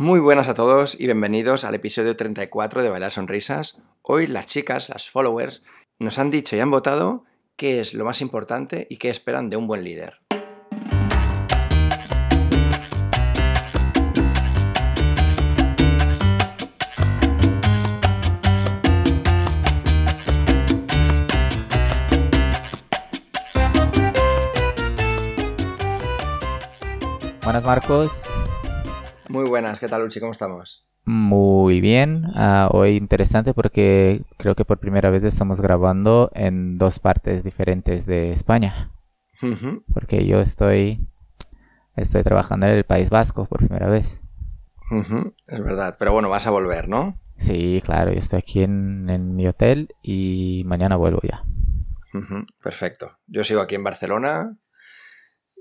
Muy buenas a todos y bienvenidos al episodio 34 de Bailar Sonrisas. Hoy las chicas, las followers, nos han dicho y han votado qué es lo más importante y qué esperan de un buen líder. Buenas Marcos. Muy buenas, ¿qué tal Luchi? ¿Cómo estamos? Muy bien, ah, hoy interesante porque creo que por primera vez estamos grabando en dos partes diferentes de España. Porque yo estoy, estoy trabajando en el País Vasco por primera vez. Es verdad, pero bueno, vas a volver, ¿no? Sí, claro, yo estoy aquí en, en mi hotel y mañana vuelvo ya. Perfecto. Yo sigo aquí en Barcelona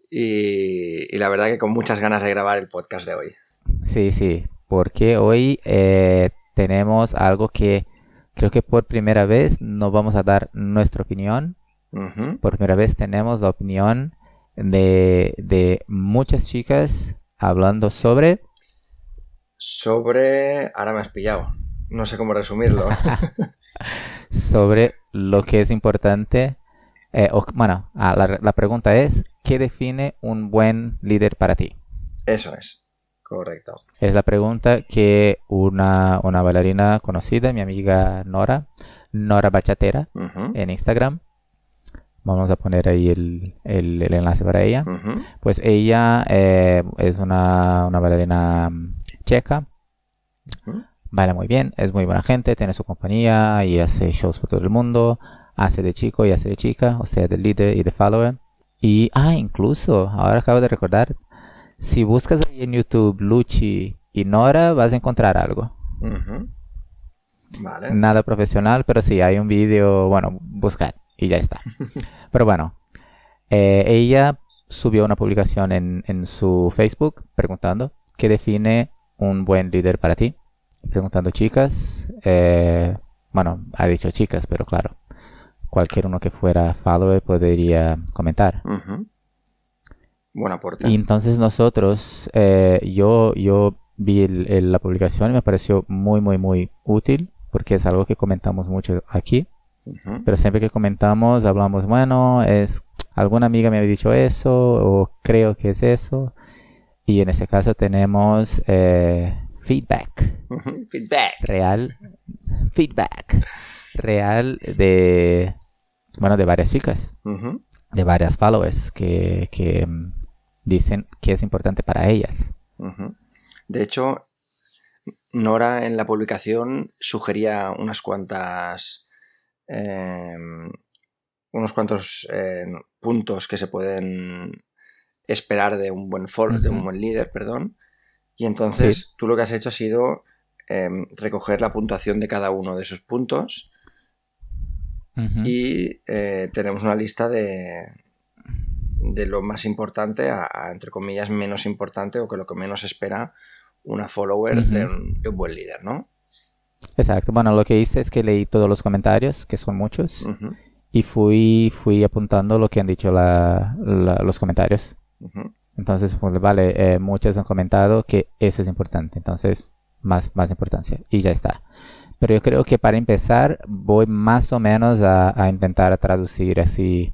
y, y la verdad que con muchas ganas de grabar el podcast de hoy. Sí, sí, porque hoy eh, tenemos algo que creo que por primera vez nos vamos a dar nuestra opinión. Por primera vez tenemos la opinión de, de muchas chicas hablando sobre Sobre... Ahora me has pillado. No sé cómo resumirlo. sobre lo que es importante. eh, o- bueno, ah, la, la pregunta es, ¿qué define un buen líder para ti? Eso es. Correcto. Es la pregunta que una, una bailarina conocida, mi amiga Nora, Nora Bachatera, en Instagram. Vamos a poner ahí el, el- el enlace para ella. Pues ella eh, es una, una bailarina mm, checa. Baila muy bien, es muy buena gente, tiene su compañía y hace shows por todo el mundo. Hace de chico y hace de chica, o sea, de líder y de follower. Y, ah, incluso, ahora acabo de recordar, si buscas ahí en YouTube Luchi y Nora, vas a encontrar algo. Vale. Nada profesional, pero sí, hay un vídeo, bueno, buscar y ya está. Pero bueno, eh, ella subió una publicación en, en su Facebook preguntando qué define un buen líder para ti. Preguntando chicas, eh, bueno, ha dicho chicas, pero claro, cualquier uno que fuera follower podría comentar. Buen aporte. Y entonces nosotros, eh, yo, yo vi el- el- la publicación y me pareció muy, muy, muy útil porque es algo que comentamos mucho aquí. Pero siempre que comentamos, hablamos, bueno, es alguna amiga me había dicho eso o creo que es eso. Y en este caso tenemos eh, feedback. Feedback. real, feedback real de, bueno, de varias chicas Ujú. de varias followers que, que, dicen que es importante para ellas. De hecho, Nora en la publicación sugería unas cuantas. em, unos cuantos em, puntos que se pueden esperar de un buen fol- de un buen líder, perdón. Y entonces Sí. tú lo que has hecho ha sido em, recoger la puntuación de cada uno de esos puntos y eh, tenemos una lista de, de lo más importante a, a, entre comillas, menos importante o que lo que menos espera una follower de, un, de un buen líder, ¿no? Exacto. Bueno, lo que hice es que leí todos los comentarios, que son muchos, y fui, fui apuntando lo que han dicho la- la- los comentarios. Entonces, pues, vale, eh, muchos han comentado que eso es importante. Entonces, más, más importancia. Y ya está. Pero yo creo que para empezar, voy más o menos a, a intentar traducir así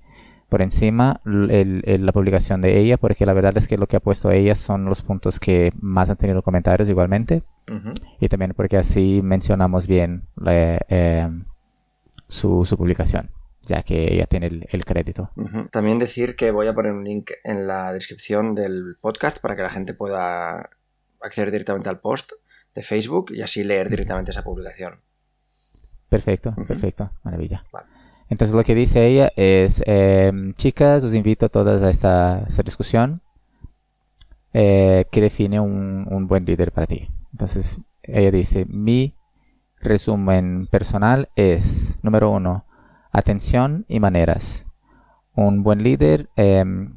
por encima el- el- la publicación de ella, porque la verdad es que lo que ha puesto ella son los puntos que más han tenido comentarios igualmente. Y también porque así mencionamos bien la- eh, su, su publicación, ya que ella tiene el, el crédito. También decir que voy a poner un link en la descripción del podcast para que la gente pueda acceder directamente al post de Facebook y así leer directamente esa publicación. Perfecto, perfecto, maravilla. Vale. Entonces lo que dice ella es, em, chicas, os invito a todas a esta, esta discusión eh, que define un, un buen líder para ti. Entonces ella dice, mi resumen personal es, número uno, atención y maneras. Un buen líder, em,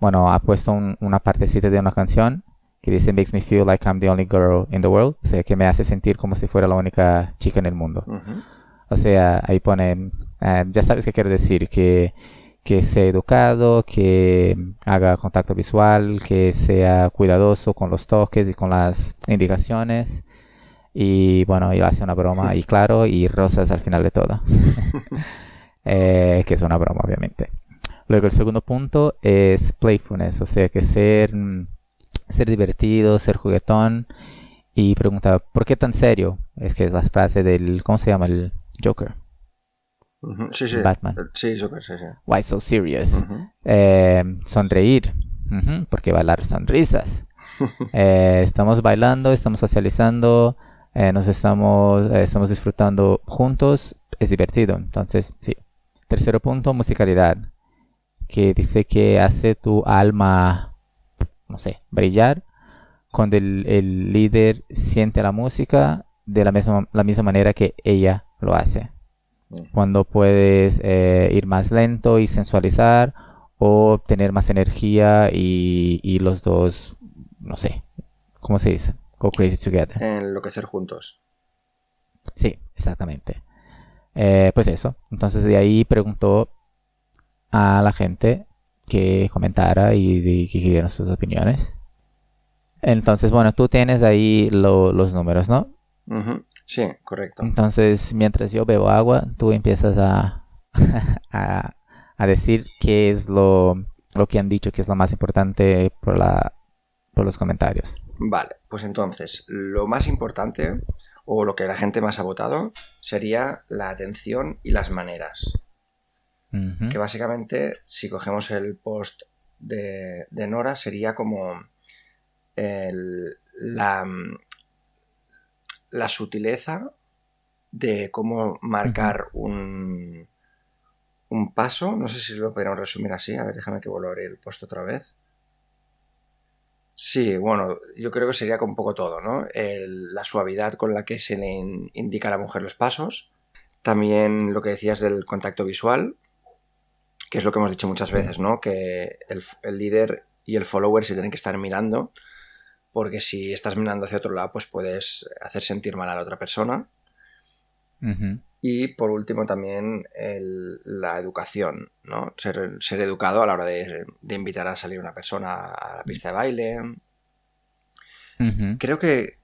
bueno, ha puesto un- una partecita de una canción que dice, makes me feel like I'm the only girl in the world, o sea, que me hace sentir como si fuera la única chica en el mundo. Ujú, O sea, ahí ponen, eh, ya sabes qué quiero decir, que, que sea educado, que haga contacto visual, que sea cuidadoso con los toques y con las indicaciones. Y bueno, yo hace una broma y claro, y rosas al final de todo. Eh, que es una broma, obviamente. Luego el segundo punto es playfulness, o sea que ser, ser divertido, ser juguetón. Y preguntaba, ¿por qué tan serio? Es que es la frase del, ¿cómo se llama? El Joker. Sí, sí. Batman. Sí, Joker, sí, sí. Why so serious? Eh, sonreír, porque bailar sonrisas. Eh, estamos bailando, estamos socializando, eh, nos estamos, estamos disfrutando juntos, es divertido. Entonces, sí. Tercero punto, musicalidad, que dice que hace tu alma, no sé, brillar cuando el, líder siente la música de la misma, la misma manera que ella lo hace. Mm. Cuando puedes eh, ir más lento y sensualizar o tener más energía y, los dos, no sé, ¿cómo se dice? Go crazy together. Enloquecer juntos. Sí, exactamente. Eh, pues eso. Entonces de ahí preguntó a la gente que comentara y, que dieran sus opiniones. Entonces, bueno, tú tienes ahí los números, ¿no? Sí, correcto. Entonces, mientras yo bebo agua, tú empiezas a, a, decir qué es lo, lo, que han dicho que es lo más importante por, la, por los comentarios. Vale, pues entonces, lo más importante o lo que la gente más ha votado sería la atención y las maneras. Que básicamente, si cogemos el post de, de Nora, sería como la, la sutileza de cómo marcar un, un paso. No sé si lo podríamos resumir así. A ver, déjame que vuelva a abrir el post otra vez. Sí, bueno, yo creo que sería con un poco todo, ¿no? la suavidad con la que se le indica a la mujer los pasos. También lo que decías del contacto visual, que es lo que hemos dicho muchas veces, ¿no? Que el, el líder y el follower se tienen que estar mirando, porque si estás mirando hacia otro lado, pues puedes hacer sentir mal a la otra persona. Y por último también la educación, ¿no? Ser, ser, educado a la hora de, invitar a salir una persona a la pista de baile. Creo que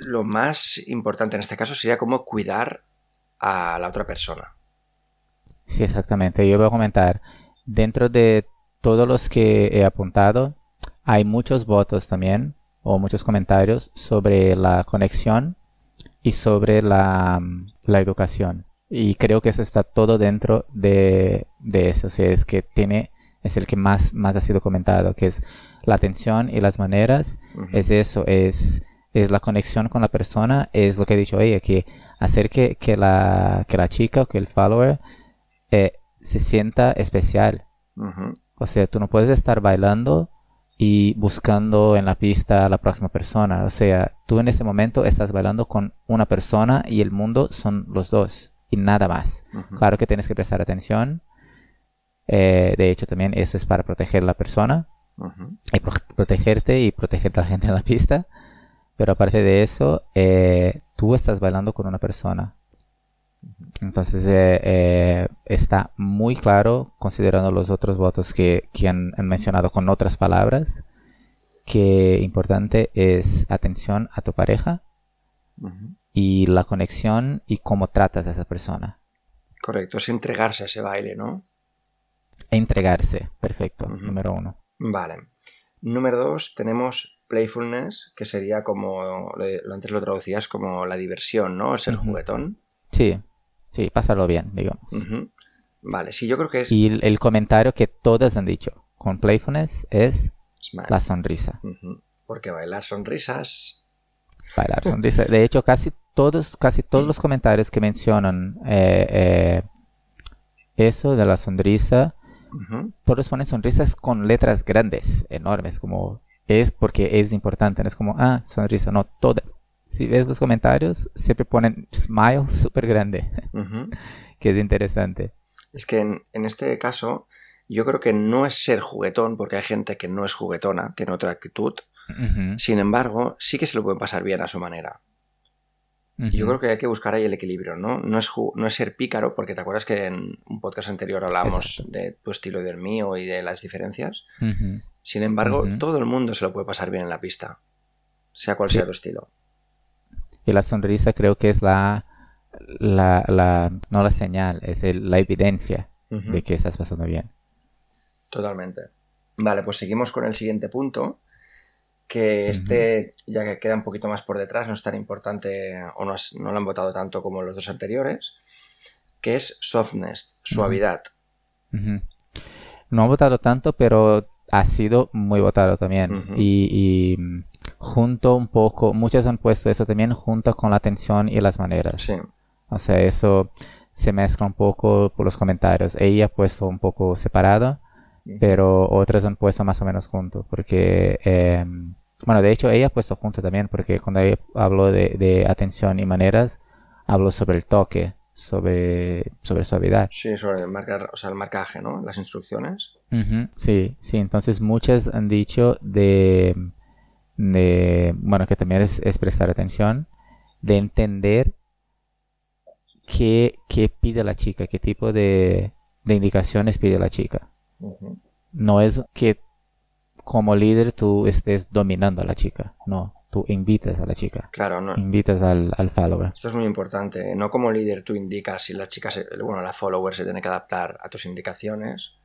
lo más importante en este caso sería cómo cuidar a la otra persona. Sí, exactamente. Yo voy a comentar, dentro de todos los que he apuntado, hay muchos votos también, o muchos comentarios sobre la conexión y sobre la, la educación. Y creo que eso está todo dentro de, de eso. O sea, es que tiene, es el que más, más ha sido comentado, que es la atención y las maneras. Es eso, es, es la conexión con la persona, es lo que he dicho ella, que hacer que, que, la, que la chica o que el follower eh, se sienta especial. O sea, tú no puedes estar bailando y buscando en la pista a la próxima persona. O sea, tú en ese momento estás bailando con una persona y el mundo son los dos y nada más. Claro que tienes que prestar atención. Eh, de hecho, también eso es para proteger a la persona y protegerte y proteger a la gente en la pista. Pero aparte de eso, eh, tú estás bailando con una persona. Entonces eh, está muy claro, considerando los otros votos que, han, mencionado con otras palabras, que importante es atención a tu pareja y la conexión y cómo tratas a esa persona. Correcto, es entregarse a ese baile, ¿no? Entregarse, perfecto, número uno. Vale. Número dos, tenemos playfulness, que sería como, lo antes lo traducías como la diversión, ¿no? Es el juguetón. Sí, sí, pásalo bien, digamos. Vale, sí, yo creo que es... Y el, comentario que todas han dicho con playfulness es la sonrisa. Porque bailar sonrisas... Bailar sonrisas. De hecho, casi todos, casi todos los comentarios que mencionan eh, eh, eso de la sonrisa, todos ponen sonrisas con letras grandes, enormes, como es porque es importante, no es como, ah, sonrisa, no, todas. Si ves los comentarios, siempre ponen smile súper grande, que es interesante. Es que en, este caso, yo creo que no es ser juguetón, porque hay gente que no es juguetona, tiene otra actitud. Sin embargo, sí que se lo pueden pasar bien a su manera. Yo creo que hay que buscar ahí el equilibrio, ¿no? No es, no es ser pícaro, porque te acuerdas que en un podcast anterior hablábamos de tu estilo y del mío y de las diferencias. Sin embargo, todo el mundo se lo puede pasar bien en la pista, sea cual sea tu estilo. Y la sonrisa creo que es la, la, no la señal, es la evidencia de que estás pasando bien. Totalmente. Vale, pues seguimos con el siguiente punto, que este, ya que queda un poquito más por detrás, no es tan importante o no, no lo han votado tanto como los dos anteriores, que es softness, suavidad. No han votado tanto, pero ha sido muy votado también. y, junto un poco, muchos han puesto eso también junto con la atención y las maneras. Sí. O sea, eso se mezcla un poco por los comentarios. Ella ha puesto un poco separado, pero otras han puesto más o menos junto, porque... Em, bueno, de hecho ella ha puesto junto también porque cuando ella habló de, atención y maneras, habló sobre el toque, sobre, sobre suavidad. Sí, sobre el, marcar, o sea, el marcaje, ¿no? Las instrucciones. sí, sí, entonces muchas han dicho de, de bueno, que también es, prestar atención, de entender qué, qué, pide la chica, qué tipo de, de indicaciones pide la chica. No es que como líder tú estés dominando a la chica, no, tú invitas a la chica. Claro, no. Invitas al, al follower. Esto es muy importante. No como líder tú indicas si la chica, se, bueno, la follower se tiene que adaptar a tus indicaciones,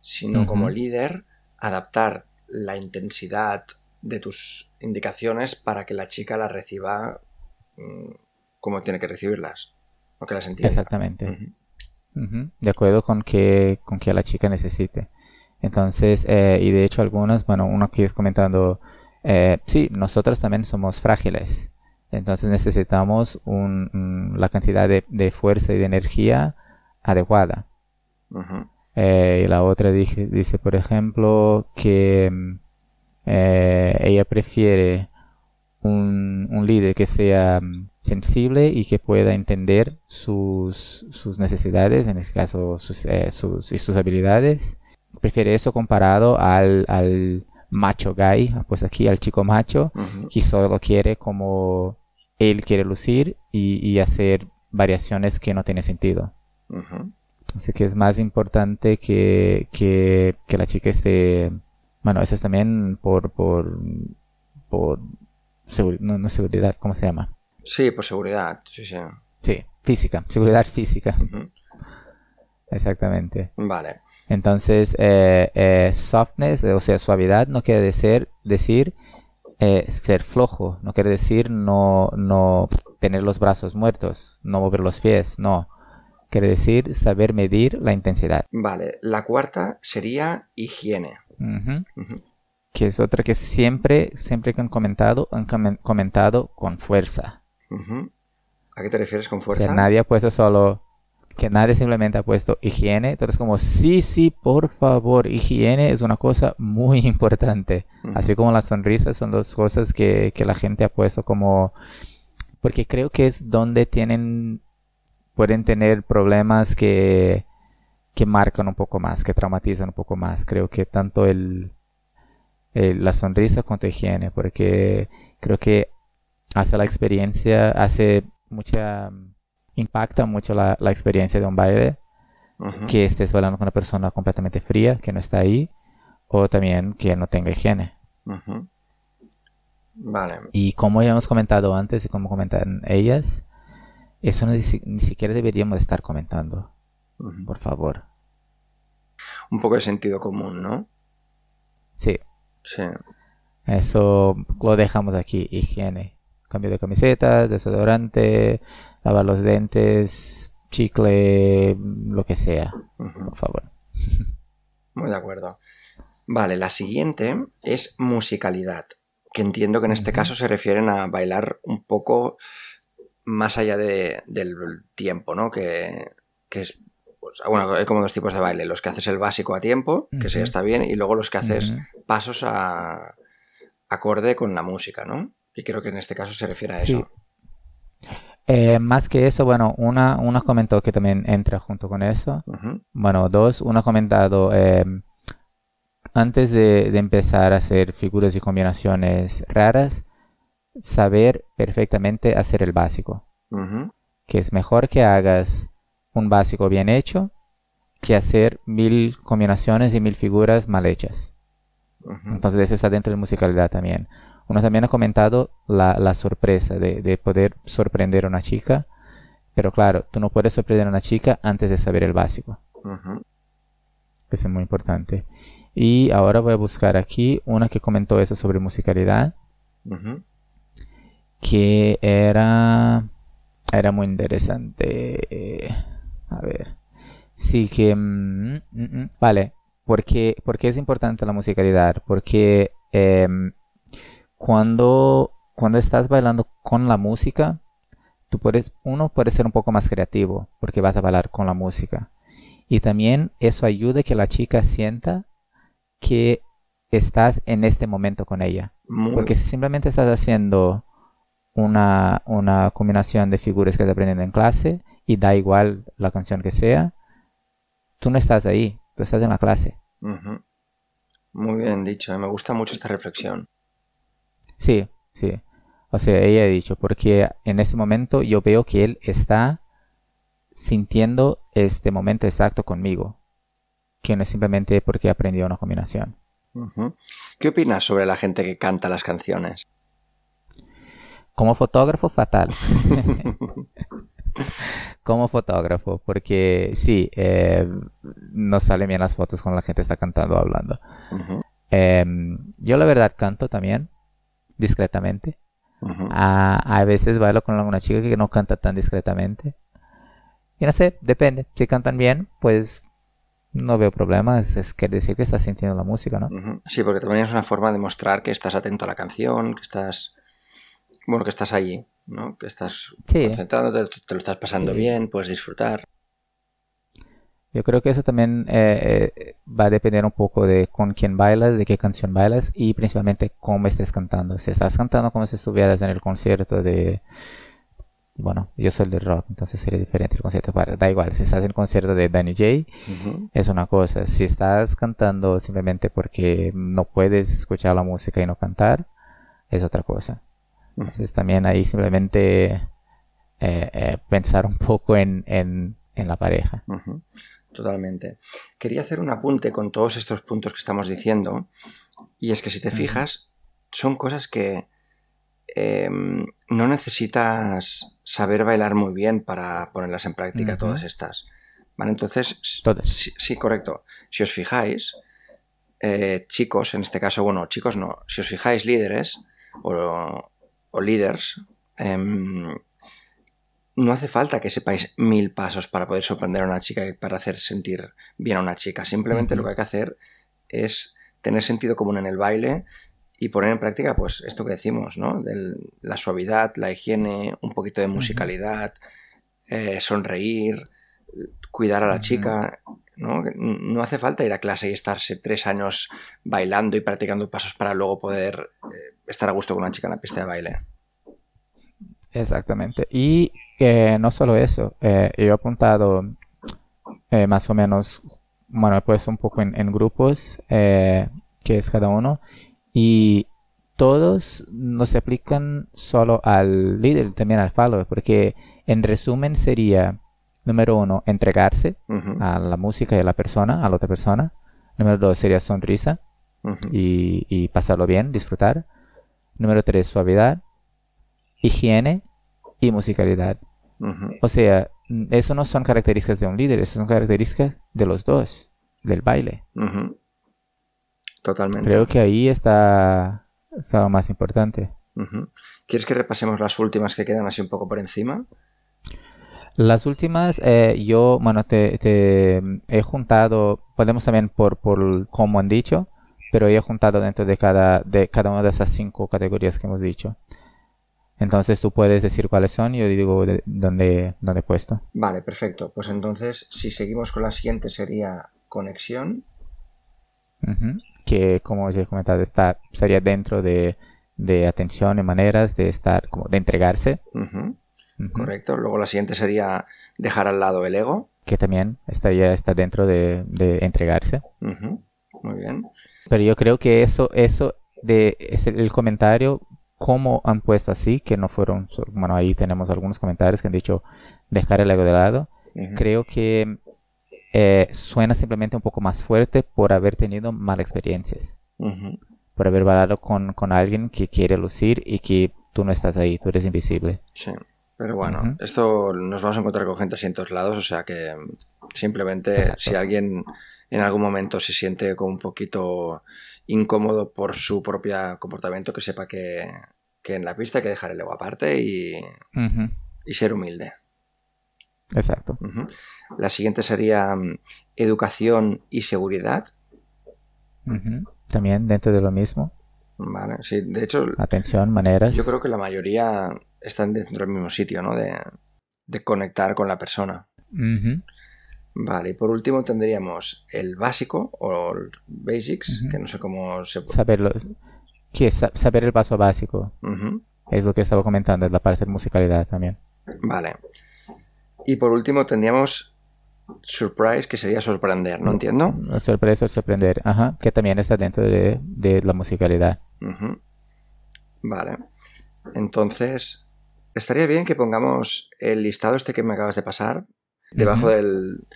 sino como líder adaptar la intensidad de tus indicaciones para que la chica las reciba mm, como tiene que recibirlas, o que las entienda. Exactamente. De acuerdo con que, con que la chica necesite. Entonces, eh, y de hecho algunos, bueno, uno aquí es comentando, eh, sí, nosotros también somos frágiles. Entonces necesitamos la cantidad de, fuerza y de energía adecuada. Eh, y la otra dice, dice, por ejemplo, que ella prefiere un, líder que sea sensible y que pueda entender sus, sus necesidades, en este caso sus, sus, y sus habilidades, prefiere eso comparado al, al macho gay, pues aquí al chico macho, que solo quiere como él quiere lucir y, hacer variaciones que no tienen sentido. Así que es más importante que, que, la chica esté, bueno, eso es también por, por, por no, no, seguridad, ¿cómo se llama? Sí, por seguridad, sí, sí. Sí, física, seguridad física. Exactamente. Vale. Entonces, eh, eh, softness, o sea, suavidad, no quiere decir, decir eh, ser flojo, no quiere decir no, no tener los brazos muertos, no mover los pies, no. Quiere decir saber medir la intensidad. Vale, la cuarta sería higiene. Que es otra que siempre, siempre que han comentado, han comentado con fuerza. ¿A qué te refieres con fuerza? nadie ha puesto solo que nadie simplemente ha puesto higiene. Entonces como, sí, sí, por favor, higiene es una cosa muy importante. Así como las sonrisas son dos cosas que, la gente ha puesto como... Porque creo que es donde tienen, pueden tener problemas que, que marcan un poco más, que traumatizan un poco más. Creo que tanto el, la sonrisa cuanto higiene, porque creo que hace la experiencia, hace mucha impacta mucho la, experiencia de un baile, que estés bailando con una persona completamente fría, que no está ahí, o también que no tenga higiene. Vale. Y como ya hemos comentado antes y como comentan ellas, eso ni, siquiera deberíamos estar comentando. Por favor. Un poco de sentido común, ¿no? Sí. Sí. Eso lo dejamos aquí, higiene. Cambio de camiseta, desodorante, lavar los dentes, chicle, lo que sea, por favor. Muy de acuerdo. Vale, la siguiente es musicalidad, que entiendo que en este caso se refieren a bailar un poco más allá de, del tiempo, ¿no? Que, es pues, bueno, hay como dos tipos de baile. Los que haces el básico a tiempo, que sí está bien, y luego los que haces pasos a acorde con la música, ¿no? Y creo que en este caso se refiere a eso. Eh, más que eso, bueno, una, una comentó que también entra junto con eso. Bueno, dos, una ha comentado, eh, antes de, empezar a hacer figuras y combinaciones raras, saber perfectamente hacer el básico. Que es mejor que hagas un básico bien hecho que hacer mil combinaciones y mil figuras mal hechas. Entonces eso está dentro de musicalidad también. Uno también ha comentado la, la sorpresa de, de poder sorprender a una chica. Pero claro, tú no puedes sorprender a una chica antes de saber el básico. Ujú. Eso es muy importante. Y ahora voy a buscar aquí una que comentó eso sobre musicalidad. Que era era muy interesante a ver. Sí que mm, mm, mm, vale. Porque porque es importante la musicalidad porque em, cuando cuando estás bailando con la música tú puedes uno puede ser un poco más creativo porque vas a bailar con la música. Y también eso ayuda a que la chica sienta que estás en este momento con ella. Muy porque si simplemente estás haciendo una, una combinación de figuras que estás aprendiendo en clase y da igual la canción que sea, tú no estás ahí, tú estás en la clase. Muy bien dicho, eh, me gusta mucho esta reflexión. Sí, sí. O sea, ella ha dicho, porque en ese momento yo veo que él está sintiendo este momento exacto conmigo, que no es simplemente porque aprendió una combinación. ¿Qué opinas sobre la gente que canta las canciones? Como fotógrafo, fatal. Como fotógrafo, porque sí, eh, no salen bien las fotos cuando la gente está cantando o hablando. Em, yo la verdad canto también, discretamente. A, a veces bailo con alguna chica que no canta tan discretamente. Y no sé, depende. Si cantan bien, pues no veo problemas. Es que decir que estás sintiendo la música, ¿no? Sí, porque también es una forma de mostrar que estás atento a la canción, que estás, bueno, que estás allí, ¿no? Que estás Sí. concentrándote, te, lo estás pasando Sí. bien, puedes disfrutar. Yo creo que eso también eh, eh, va a depender un poco de con quién bailas, de qué canción bailas y principalmente cómo estés cantando. Si estás cantando como si estuvieras en el concierto de... Bueno, yo soy de rock, entonces sería diferente el concierto. Para, da igual, si estás en el concierto de Danny J, es una cosa. Si estás cantando simplemente porque no puedes escuchar la música y no cantar, es otra cosa. Entonces también ahí simplemente eh, eh, pensar un poco en, en, en la pareja. Totalmente. Quería hacer un apunte con todos estos puntos que estamos diciendo, y es que si te fijas, son cosas que em, no necesitas saber bailar muy bien para ponerlas en práctica todas estas. ¿Vale? Entonces, Todas. sí, sí, correcto. Si os fijáis, eh, chicos, en este caso, bueno, chicos no, si os fijáis líderes o, o líderes, em, no hace falta que sepáis mil pasos para poder sorprender a una chica y para hacer sentir bien a una chica. Simplemente lo que hay que hacer es tener sentido común en el baile y poner en práctica, pues, esto que decimos, ¿no? La suavidad, la higiene, un poquito de musicalidad, eh, sonreír, cuidar a la chica, ¿no? No hace falta ir a clase y estarse tres años bailando y practicando pasos para luego poder eh, estar a gusto con una chica en la pista de baile. Exactamente. Y eh, no solo eso, eh, yo he apuntado eh, más o menos, bueno, he puesto un poco en, en grupos, eh, que es cada uno, y todos no se aplican solo al líder, también al follower, porque en resumen sería, número uno, entregarse a la música y a la persona, a la otra persona. Número dos sería sonrisa y, y pasarlo bien, disfrutar. Número tres, suavidad, higiene y musicalidad. O sea, eso no son características de un líder, eso son características de los dos, del baile. Totalmente. Creo que ahí está, está lo más importante. ¿Quieres que repasemos las últimas que quedan así un poco por encima? Las últimas, eh, yo, bueno, te, te he juntado, podemos también por, por como han dicho, pero he juntado dentro de cada, de cada una de esas cinco categorías que hemos dicho. Entonces tú puedes decir cuáles son y yo digo de- dónde, dónde he puesto. Vale, perfecto. Pues entonces, si seguimos con la siguiente, sería conexión. Que, como ya he comentado, está, estaría dentro de, de atención y maneras de estar, como de entregarse. Correcto. Luego la siguiente sería dejar al lado el ego. Que también estaría, está dentro de, de entregarse. Ujú, Muy bien. Pero yo creo que eso, eso de, es el, el comentario cómo han puesto así, que no fueron, bueno, ahí tenemos algunos comentarios que han dicho dejar el ego de lado. Creo que eh, suena simplemente un poco más fuerte por haber tenido malas experiencias. Por haber bailado con, con, alguien que quiere lucir y que tú no estás ahí, tú eres invisible. Sí, pero bueno, esto nos vamos a encontrar con gente así en todos lados, o sea que simplemente si alguien en algún momento se siente como un poquito incómodo por su propio comportamiento, que sepa que, en la pista hay que dejar el ego aparte y, y ser humilde. Exacto. La siguiente sería mm, educación y seguridad. También dentro de lo mismo. Vale, sí, de hecho. Atención, maneras. Yo creo que la mayoría están dentro del mismo sitio, ¿no? De, conectar con la persona. Vale, y por último tendríamos el básico o el basics, que no sé cómo se puede. Saberlo. ¿Qué es saber el paso básico? Es lo que estaba comentando, es la parte de musicalidad también. Vale. Y por último tendríamos surprise, que sería sorprender, ¿no entiendo? Sorpresa o sorprender, ajá, que también está dentro de, la musicalidad. Vale. Entonces, estaría bien que pongamos el listado este que me acabas de pasar debajo del,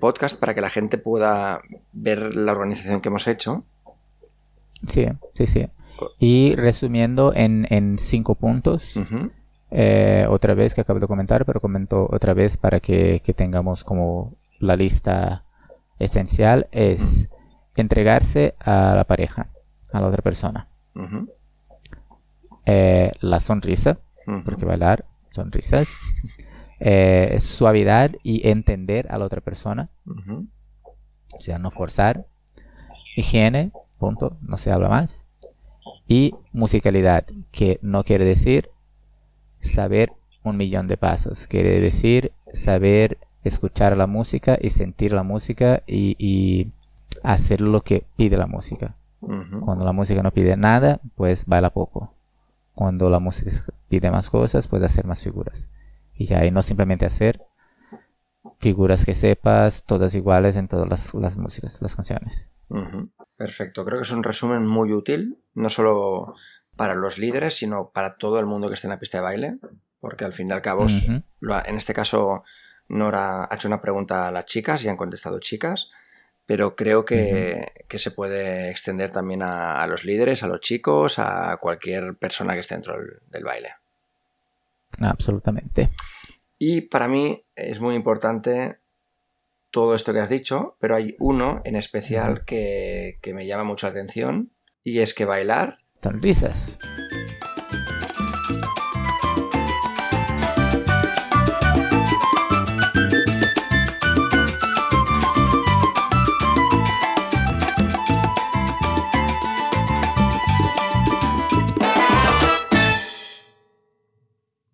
podcast para que la gente pueda ver la organización que hemos hecho. Sí, sí, sí. Y resumiendo en, cinco puntos. Eh, otra vez que acabo de comentar, pero comento otra vez para que, tengamos como la lista esencial, es entregarse a la pareja, a la otra persona. Eh, la sonrisa, porque bailar, sonrisas. Eh, suavidad y entender a la otra persona. O sea, no forzar. Higiene, punto, no se habla más. Y musicalidad, que no quiere decir saber un millón de pasos. Quiere decir saber escuchar la música y sentir la música y, hacer lo que pide la música. Cuando la música no pide nada, pues baila poco. Cuando la música pide más cosas, puede hacer más figuras. Y ya, y no simplemente hacer figuras que sepas, todas iguales en todas las, músicas, las canciones. Perfecto, creo que es un resumen muy útil, no solo para los líderes, sino para todo el mundo que esté en la pista de baile, porque al fin y al cabo, en este caso, Nora ha hecho una pregunta a las chicas y han contestado chicas, pero creo que, se puede extender también a, los líderes, a los chicos, a cualquier persona que esté dentro del, baile. Absolutamente. Y para mí es muy importante todo esto que has dicho, pero hay uno en especial que, que me llama mucho la atención y es que bailar Sonrisas.